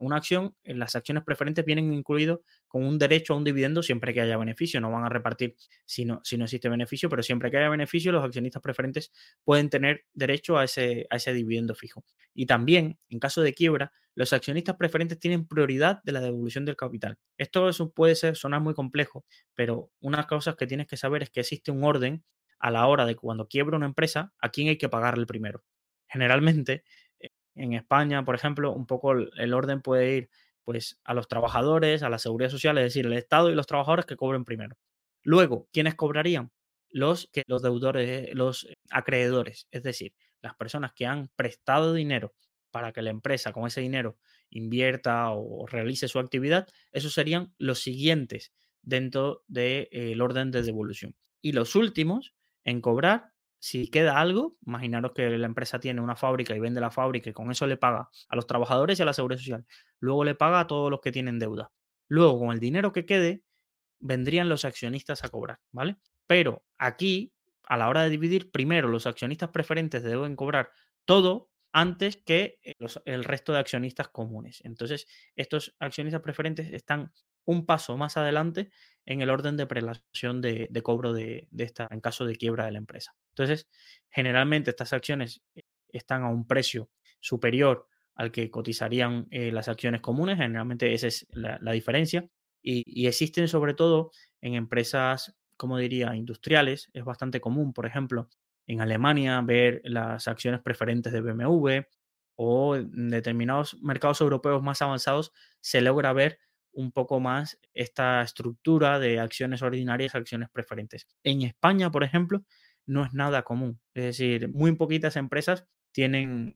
una acción, en las acciones preferentes vienen incluidos con un derecho a un dividendo siempre que haya beneficio. No van a repartir si no, si no existe beneficio, pero siempre que haya beneficio, los accionistas preferentes pueden tener derecho a ese, a ese dividendo fijo. Y también, en caso de quiebra, los accionistas preferentes tienen prioridad de la devolución del capital. Esto puede ser, sonar muy complejo, pero una cosa que tienes que saber es que existe un orden a la hora de cuando quiebra una empresa, a quién hay que pagarle primero. Generalmente, eh, en España, por ejemplo, un poco el orden puede ir pues a los trabajadores, a la seguridad social, es decir, el Estado y los trabajadores que cobren primero. Luego, ¿quiénes cobrarían? Los, que, los deudores, los acreedores, es decir, las personas que han prestado dinero para que la empresa con ese dinero invierta o realice su actividad, esos serían los siguientes dentro del orden de devolución. Y los últimos en cobrar, si queda algo, imaginaros que la empresa tiene una fábrica y vende la fábrica y con eso le paga a los trabajadores y a la seguridad social. Luego le paga a todos los que tienen deuda. Luego, con el dinero que quede, vendrían los accionistas a cobrar, ¿vale? Pero aquí, a la hora de dividir, primero los accionistas preferentes deben cobrar todo antes que eh, el resto de accionistas comunes. Entonces, estos accionistas preferentes están un paso más adelante en el orden de prelación de, cobro de, esta, en caso de quiebra de la empresa. Entonces, generalmente estas acciones eh, están a un precio superior al que cotizarían eh, las acciones comunes, generalmente esa es la, diferencia, y, existen sobre todo en empresas, como diría, industriales, es bastante común, por ejemplo, en Alemania ver las acciones preferentes de BMW o en determinados mercados europeos más avanzados se logra ver un poco más esta estructura de acciones ordinarias, acciones preferentes. En España, por ejemplo, no es nada común. Es decir, muy poquitas empresas tienen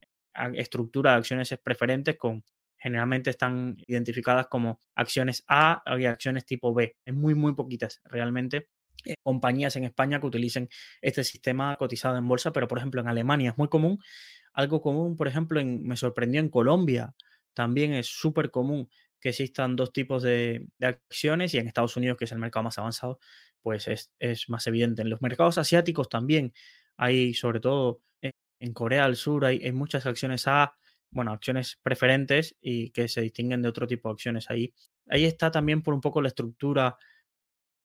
estructura de acciones preferentes con generalmente están identificadas como acciones A y acciones tipo B. Es muy, muy poquitas realmente eh, compañías en España que utilicen este sistema cotizado en bolsa, pero por ejemplo en Alemania es muy común. Algo común, por ejemplo, en, me sorprendió en Colombia, también es súper común que existan dos tipos de, acciones y en Estados Unidos, que es el mercado más avanzado, pues es, más evidente. En los mercados asiáticos también hay, sobre todo en, Corea del Sur, hay, hay, muchas acciones A, bueno, acciones preferentes y que se distinguen de otro tipo de acciones ahí. Ahí está también por un poco la estructura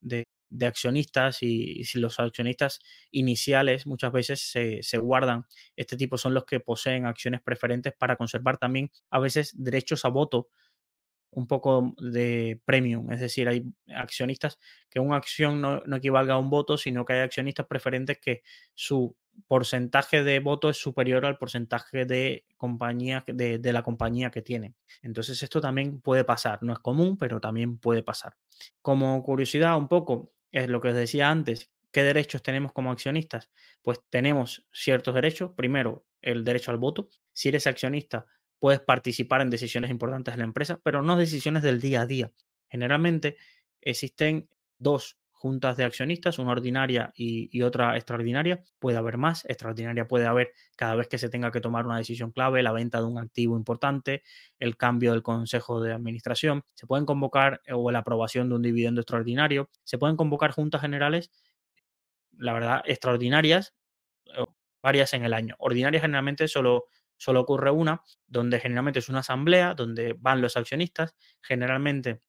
de, de accionistas y, si los accionistas iniciales muchas veces se, guardan, este tipo son los que poseen acciones preferentes para conservar también a veces derechos a voto un poco de premium, es decir, hay accionistas que una acción no, no equivalga a un voto, sino que hay accionistas preferentes que su porcentaje de voto es superior al porcentaje de compañía de, de, la compañía que tienen. Entonces esto también puede pasar, no es común, pero también puede pasar. Como curiosidad un poco, es lo que os decía antes, ¿qué derechos tenemos como accionistas? Pues tenemos ciertos derechos. Primero, el derecho al voto. Si eres accionista, puedes participar en decisiones importantes de la empresa, pero no decisiones del día a día. Generalmente existen dos juntas de accionistas, una ordinaria y, otra extraordinaria. Puede haber más, extraordinaria puede haber cada vez que se tenga que tomar una decisión clave, la venta de un activo importante, el cambio del consejo de administración, se pueden convocar eh, o la aprobación de un dividendo extraordinario, se pueden convocar juntas generales, la verdad, extraordinarias, varias en el año. Ordinarias generalmente solo, solo ocurre una, donde generalmente es una asamblea, donde van los accionistas, generalmente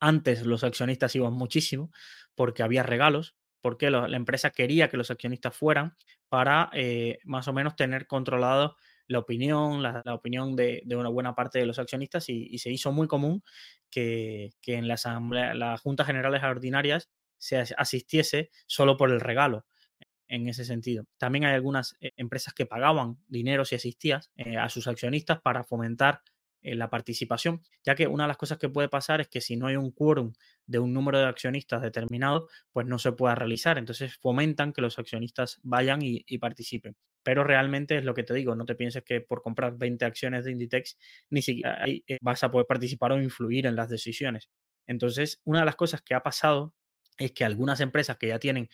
antes los accionistas iban muchísimo porque había regalos, porque la, empresa quería que los accionistas fueran para eh, más o menos tener controlado la opinión, la, opinión de, una buena parte de los accionistas y, se hizo muy común que, en la asamblea, las juntas generales ordinarias se asistiese solo por el regalo en ese sentido. También hay algunas eh, empresas que pagaban dinero si asistías eh, a sus accionistas para fomentar la participación, ya que una de las cosas que puede pasar es que si no hay un quórum de un número de accionistas determinado, pues no se pueda realizar. Entonces fomentan que los accionistas vayan y, participen. Pero realmente es lo que te digo, no te pienses que por comprar 20 acciones de Inditex ni siquiera eh, vas a poder participar o influir en las decisiones. Entonces, una de las cosas que ha pasado es que algunas empresas que ya tienen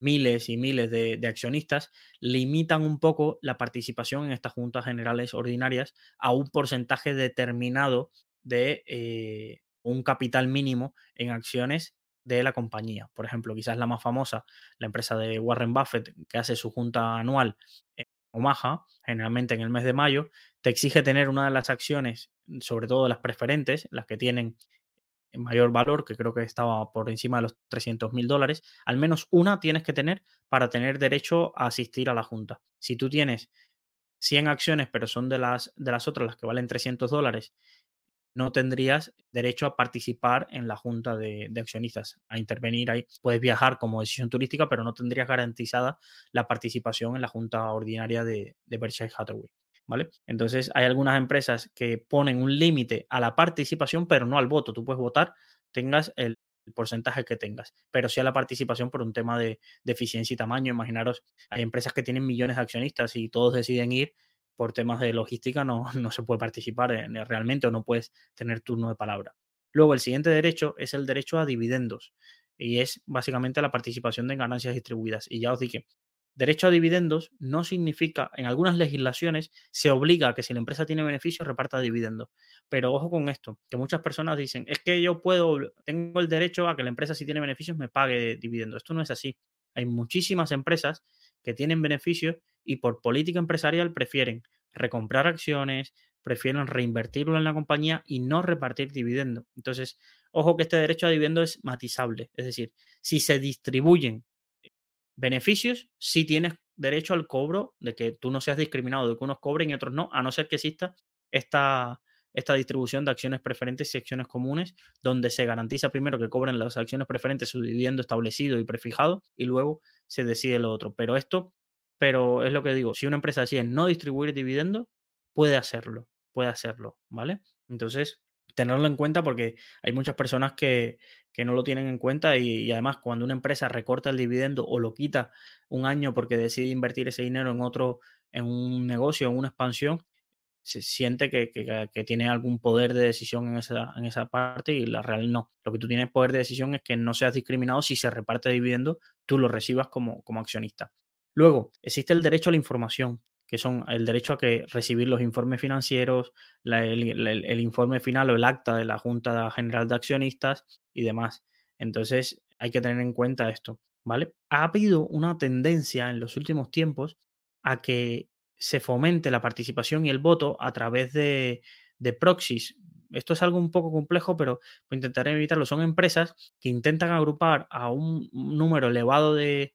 miles y miles de, accionistas, limitan un poco la participación en estas juntas generales ordinarias a un porcentaje determinado de eh, un capital mínimo en acciones de la compañía. Por ejemplo, quizás la más famosa, la empresa de Warren Buffett, que hace su junta anual en Omaha, generalmente en el mes de mayo, te exige tener una de las acciones, sobre todo las preferentes, las que tienen mayor valor, que creo que estaba por encima de los 300 mil dólares, al menos una tienes que tener para tener derecho a asistir a la junta. Si tú tienes 100 acciones, pero son de las, de las otras las que valen 300 dólares, no tendrías derecho a participar en la junta de, accionistas, a intervenir ahí. Puedes viajar como decisión turística, pero no tendrías garantizada la participación en la junta ordinaria de, de Berkshire Hathaway. ¿Vale? Entonces hay algunas empresas que ponen un límite a la participación, pero no al voto. Tú puedes votar, tengas el porcentaje que tengas, pero sí a la participación por un tema de, eficiencia y tamaño. Imaginaros, hay empresas que tienen millones de accionistas y todos deciden ir por temas de logística, no, no se puede participar realmente o no puedes tener turno de palabra. Luego, el siguiente derecho es el derecho a dividendos y es básicamente la participación de ganancias distribuidas. Y ya os dije, derecho a dividendos no significa, en algunas legislaciones se obliga a que si la empresa tiene beneficios reparta dividendos. Pero ojo con esto, que muchas personas dicen, es que yo puedo, tengo el derecho a que la empresa si tiene beneficios me pague dividendos. Esto no es así. Hay muchísimas empresas que tienen beneficios y por política empresarial prefieren recomprar acciones, prefieren reinvertirlo en la compañía y no repartir dividendos. Entonces, ojo que este derecho a dividendos es matizable. Es decir, si se distribuyen beneficios, sí tienes derecho al cobro de que tú no seas discriminado, de que unos cobren y otros no, a no ser que exista esta, esta distribución de acciones preferentes y acciones comunes, donde se garantiza primero que cobren las acciones preferentes su dividendo establecido y prefijado y luego se decide lo otro. Pero esto, pero es lo que digo, si una empresa decide no distribuir dividendos, puede hacerlo, puede hacerlo, ¿vale? Entonces, tenerlo en cuenta porque hay muchas personas que, no lo tienen en cuenta y, además cuando una empresa recorta el dividendo o lo quita un año porque decide invertir ese dinero en otro, en un negocio, en una expansión, se siente que, tiene algún poder de decisión en esa, en esa parte y la real no. Lo que tú tienes poder de decisión es que no seas discriminado si se reparte dividendo, tú lo recibas como, como accionista. Luego, existe el derecho a la información que son el derecho a que recibir los informes financieros, el, informe final o el acta de la Junta General de Accionistas y demás. Entonces hay que tener en cuenta esto, ¿vale? Ha habido una tendencia en los últimos tiempos a que se fomente la participación y el voto a través de, de proxies. Esto es algo un poco complejo, pero intentaré evitarlo. Son empresas que intentan agrupar a un número elevado de,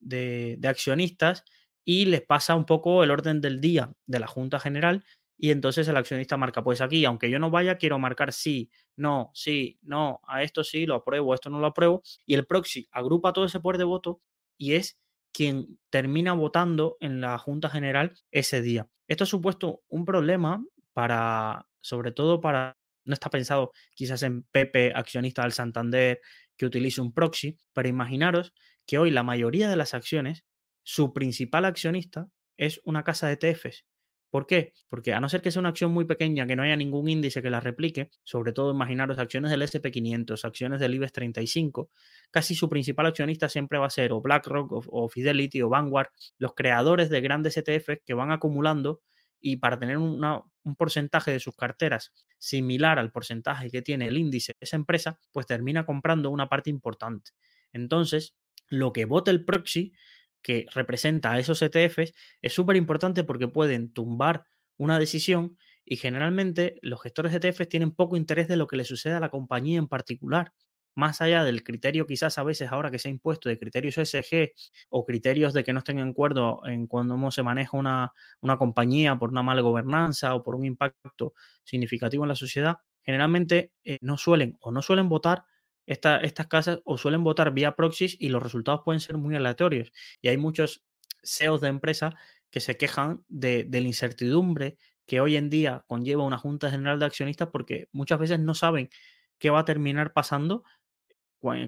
de accionistas y les pasa un poco el orden del día de la Junta General y entonces el accionista marca, pues aquí, aunque yo no vaya, quiero marcar sí, no, sí, no, a esto sí, lo apruebo, a esto no lo apruebo, y el proxy agrupa todo ese poder de voto y es quien termina votando en la Junta General ese día. Esto ha supuesto un problema para, sobre todo para, no está pensado quizás en Pepe, accionista del Santander, que utilice un proxy, pero imaginaros que hoy la mayoría de las acciones su principal accionista es una casa de ETFs. ¿Por qué? Porque a no ser que sea una acción muy pequeña, que no haya ningún índice que la replique, sobre todo imaginaros acciones del SP500, acciones del IBEX 35, casi su principal accionista siempre va a ser o BlackRock o, Fidelity o Vanguard, los creadores de grandes ETFs que van acumulando y para tener un porcentaje de sus carteras similar al porcentaje que tiene el índice esa empresa, pues termina comprando una parte importante. Entonces, lo que vota el proxy que representa a esos ETFs es súper importante porque pueden tumbar una decisión y generalmente los gestores de ETFs tienen poco interés de lo que le sucede a la compañía en particular. Más allá del criterio quizás a veces ahora que se ha impuesto de criterios ESG o criterios de que no estén en acuerdo en cuando se maneja una, una compañía por una mala gobernanza o por un impacto significativo en la sociedad, generalmente eh, no suelen o no suelen votar estas casas o suelen votar vía proxies y los resultados pueden ser muy aleatorios. Y hay muchos CEOs de empresas que se quejan de, la incertidumbre que hoy en día conlleva una Junta General de Accionistas porque muchas veces no saben qué va a terminar pasando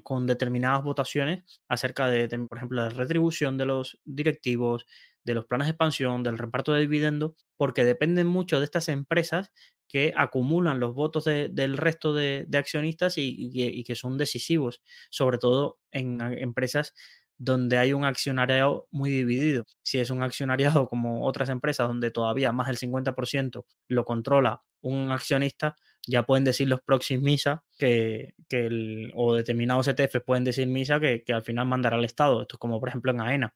con determinadas votaciones acerca de, por ejemplo, la retribución de los directivos, de los planes de expansión, del reparto de dividendos, porque dependen mucho de estas empresas que acumulan los votos del resto de, accionistas y, que son decisivos, sobre todo en empresas donde hay un accionariado muy dividido. Si es un accionariado como otras empresas donde todavía más del 50% lo controla un accionista, ya pueden decir los próximos MISA que, que o determinados ETF pueden decir MISA que, que al final mandará al Estado. Esto es como por ejemplo en AENA.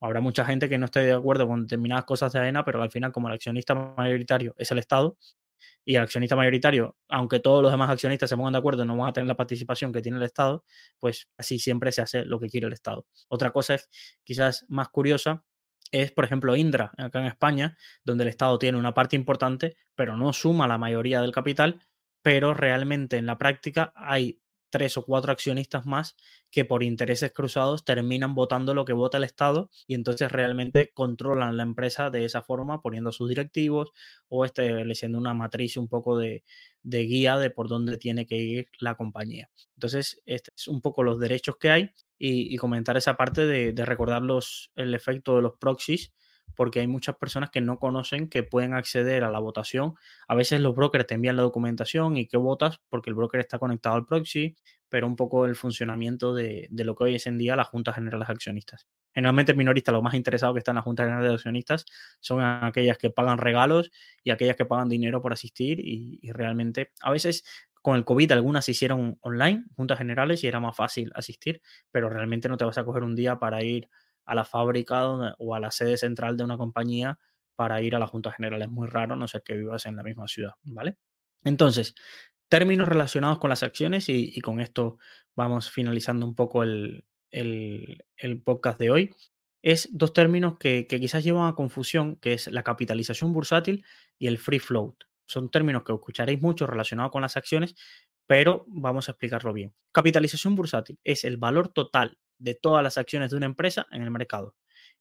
Habrá mucha gente que no esté de acuerdo con determinadas cosas de AENA, pero al final, como el accionista mayoritario es el Estado, y el accionista mayoritario, aunque todos los demás accionistas se pongan de acuerdo, no van a tener la participación que tiene el Estado, pues así siempre se hace lo que quiere el Estado. Otra cosa es quizás más curiosa, es por ejemplo Indra, acá en España, donde el Estado tiene una parte importante, pero no suma la mayoría del capital, pero realmente en la práctica hay tres o cuatro accionistas más que por intereses cruzados terminan votando lo que vota el Estado y entonces realmente controlan la empresa de esa forma, poniendo sus directivos o estableciendo una matriz un poco de, de guía de por dónde tiene que ir la compañía. Entonces, este es un poco los derechos que hay y, comentar esa parte de, de recordar el efecto de los proxies porque hay muchas personas que no conocen que pueden acceder a la votación. A veces los brokers te envían la documentación y que votas porque el broker está conectado al proxy, pero un poco el funcionamiento de, lo que hoy es en día la Junta General de Accionistas. Generalmente minoristas, los más interesados que están en la Junta General de Accionistas son aquellas que pagan regalos y aquellas que pagan dinero por asistir y, y realmente a veces con el COVID algunas se hicieron online, juntas generales, y era más fácil asistir, pero realmente no te vas a coger un día para ir a la fábrica o a la sede central de una compañía para ir a la Junta General. Es muy raro, no ser que vivas en la misma ciudad, ¿vale? Entonces, términos relacionados con las acciones y, con esto vamos finalizando un poco el, podcast de hoy. Es dos términos que, que, quizás llevan a confusión, que es la capitalización bursátil y el free float. Son términos que escucharéis mucho relacionados con las acciones, pero vamos a explicarlo bien. Capitalización bursátil es el valor total de todas las acciones de una empresa en el mercado.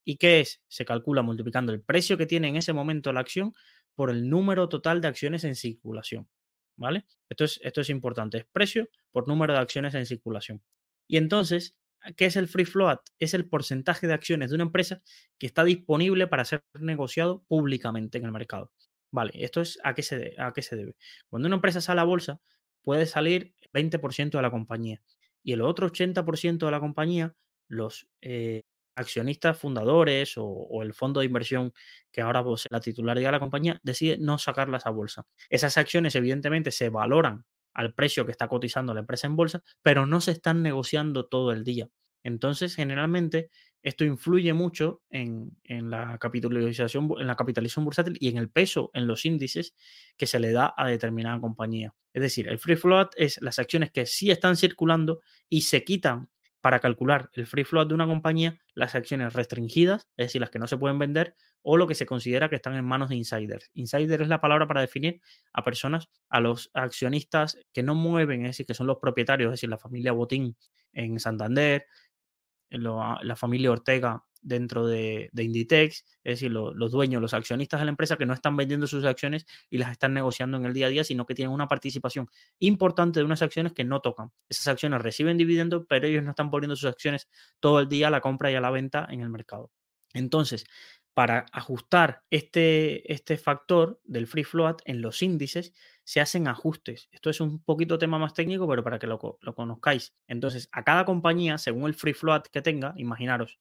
¿Y qué es? Se calcula multiplicando el precio que tiene en ese momento la acción por el número total de acciones en circulación. ¿Vale? Esto es, esto es importante. Es precio por número de acciones en circulación. Y entonces, ¿qué es el free float? Es el porcentaje de acciones de una empresa que está disponible para ser negociado públicamente en el mercado. Vale, esto es a qué se, a qué se debe. Cuando una empresa sale a bolsa, puede salir 20% de la compañía y el otro 80% de la compañía, los eh, accionistas fundadores o, el fondo de inversión que ahora posee la titularidad de la compañía decide no sacarlas a bolsa. Esas acciones evidentemente se valoran al precio que está cotizando la empresa en bolsa, pero no se están negociando todo el día. Entonces, generalmente, esto influye mucho en, la capitalización, en la capitalización bursátil y en el peso en los índices que se le da a determinada compañía. Es decir, el free float es las acciones que sí están circulando y se quitan para calcular el free float de una compañía las acciones restringidas, es decir, las que no se pueden vender, o lo que se considera que están en manos de insiders. Insider es la palabra para definir a personas, a los accionistas que no mueven, es decir, que son los propietarios, es decir, la familia Botín en Santander, la familia Ortega dentro de, Inditex, es decir, los dueños, los accionistas de la empresa que no están vendiendo sus acciones y las están negociando en el día a día, sino que tienen una participación importante de unas acciones que no tocan. Esas acciones reciben dividendos, pero ellos no están poniendo sus acciones todo el día a la compra y a la venta en el mercado. Entonces, para ajustar este, este factor del free float en los índices, se hacen ajustes. Esto es un poquito tema más técnico, pero para que lo, conozcáis. Entonces, a cada compañía, según el free float que tenga, imaginaros,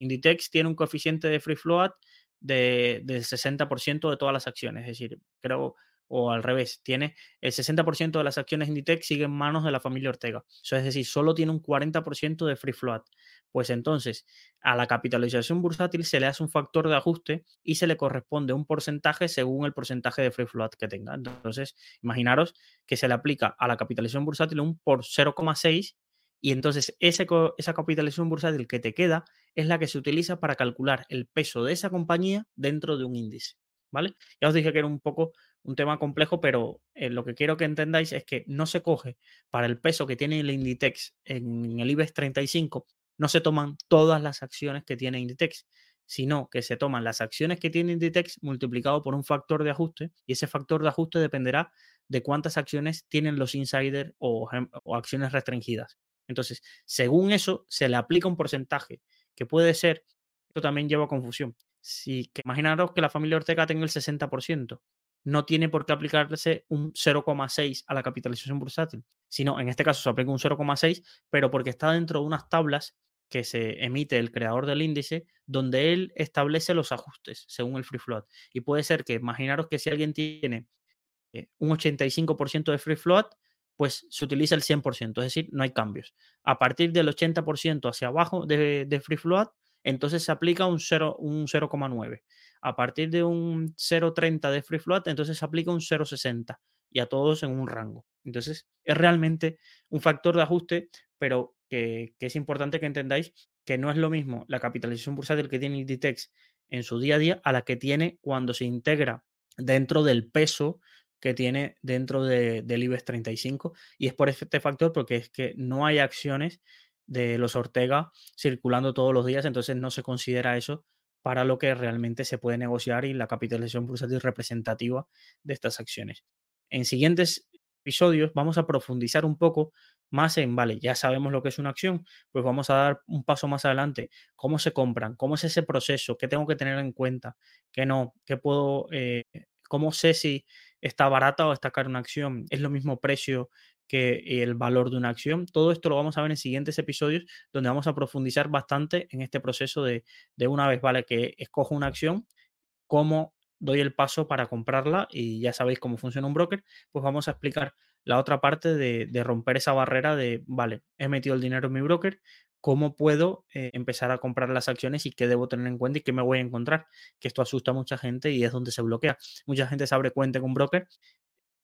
Inditex tiene un coeficiente de free float de, del 60% de todas las acciones. Es decir, creo o al revés, tiene el 60% de las acciones Inditex sigue en manos de la familia Ortega. Es decir, solo tiene un 40% de free float. Pues entonces, a la capitalización bursátil se le hace un factor de ajuste y se le corresponde un porcentaje según el porcentaje de free float que tenga. Entonces, imaginaros que se le aplica a la capitalización bursátil un por 0,6 y entonces ese, esa capitalización bursátil que te queda es la que se utiliza para calcular el peso de esa compañía dentro de un índice. ¿Vale? Ya os dije que era un poco un tema complejo, pero eh, lo que quiero que entendáis es que no se coge para el peso que tiene el Inditex en el IBEX 35, no se toman todas las acciones que tiene Inditex, sino que se toman las acciones que tiene Inditex multiplicado por un factor de ajuste y ese factor de ajuste dependerá de cuántas acciones tienen los insiders o acciones restringidas. Entonces, según eso, se le aplica un porcentaje que puede ser, esto también lleva a confusión. Si que imaginaros que la familia Ortega tenga el 60%, no tiene por qué aplicarse un 0,6 a la capitalización bursátil, sino en este caso se aplica un 0,6, pero porque está dentro de unas tablas que se emite el creador del índice, donde él establece los ajustes según el free float. Y puede ser que, imaginaros que si alguien tiene eh, un 85% de free float, pues se utiliza el 100%, es decir, no hay cambios. A partir del 80% hacia abajo de, free float, entonces se aplica un 0,9. A partir de un 0,30 de free float, entonces se aplica un 0,60 y a todos en un rango. Entonces es realmente un factor de ajuste, pero que, es importante que entendáis que no es lo mismo la capitalización bursátil que tiene Inditex en su día a día a la que tiene cuando se integra dentro del peso que tiene dentro del IBEX 35 y es por este factor porque es que no hay acciones de los Ortega circulando todos los días, entonces no se considera eso para lo que realmente se puede negociar y la capitalización bursátil representativa de estas acciones. en siguientes episodios vamos a profundizar un poco más en, vale, ya sabemos lo que es una acción, pues vamos a dar un paso más adelante, cómo se compran, cómo es ese proceso, qué tengo que tener en cuenta, qué no, qué puedo, eh, cómo sé si está barata o está cara una acción, es lo mismo precio que el valor de una acción. Todo esto lo vamos a ver en siguientes episodios donde vamos a profundizar bastante en este proceso de, de una vez, ¿vale? Que escojo una acción, cómo doy el paso para comprarla y ya sabéis cómo funciona un broker, pues vamos a explicar la otra parte de, romper esa barrera de, vale, he metido el dinero en mi broker, ¿cómo puedo eh, empezar a comprar las acciones y qué debo tener en cuenta y qué me voy a encontrar? Que esto asusta a mucha gente y es donde se bloquea. Mucha gente se abre cuenta con un broker,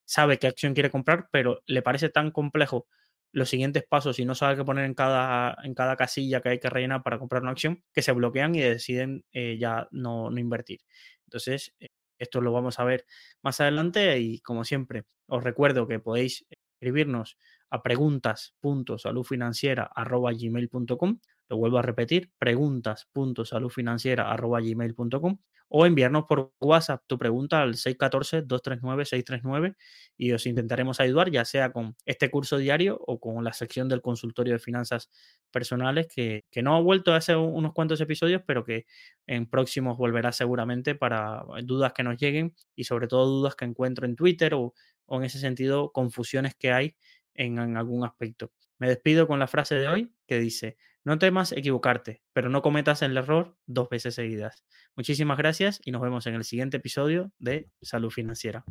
sabe qué acción quiere comprar, pero le parece tan complejo los siguientes pasos y no sabe qué poner en cada, en cada casilla que hay que rellenar para comprar una acción, que se bloquean y deciden eh, ya no, no invertir. Entonces, esto lo vamos a ver más adelante y como siempre, os recuerdo que podéis escribirnos a preguntas.saludfinanciera.gmail.com Lo vuelvo a repetir, preguntas.saludfinanciera.gmail.com o enviarnos por WhatsApp tu pregunta al 614-239-639 y os intentaremos ayudar, ya sea con este curso diario o con la sección del consultorio de finanzas personales, que, no ha vuelto hace unos cuantos episodios, pero que en próximos volverá seguramente para dudas que nos lleguen y sobre todo dudas que encuentro en Twitter o, o en ese sentido confusiones que hay en, algún aspecto. Me despido con la frase de hoy que dice, no temas equivocarte, pero no cometas el error dos veces seguidas. Muchísimas gracias y nos vemos en el siguiente episodio de Salud Financiera.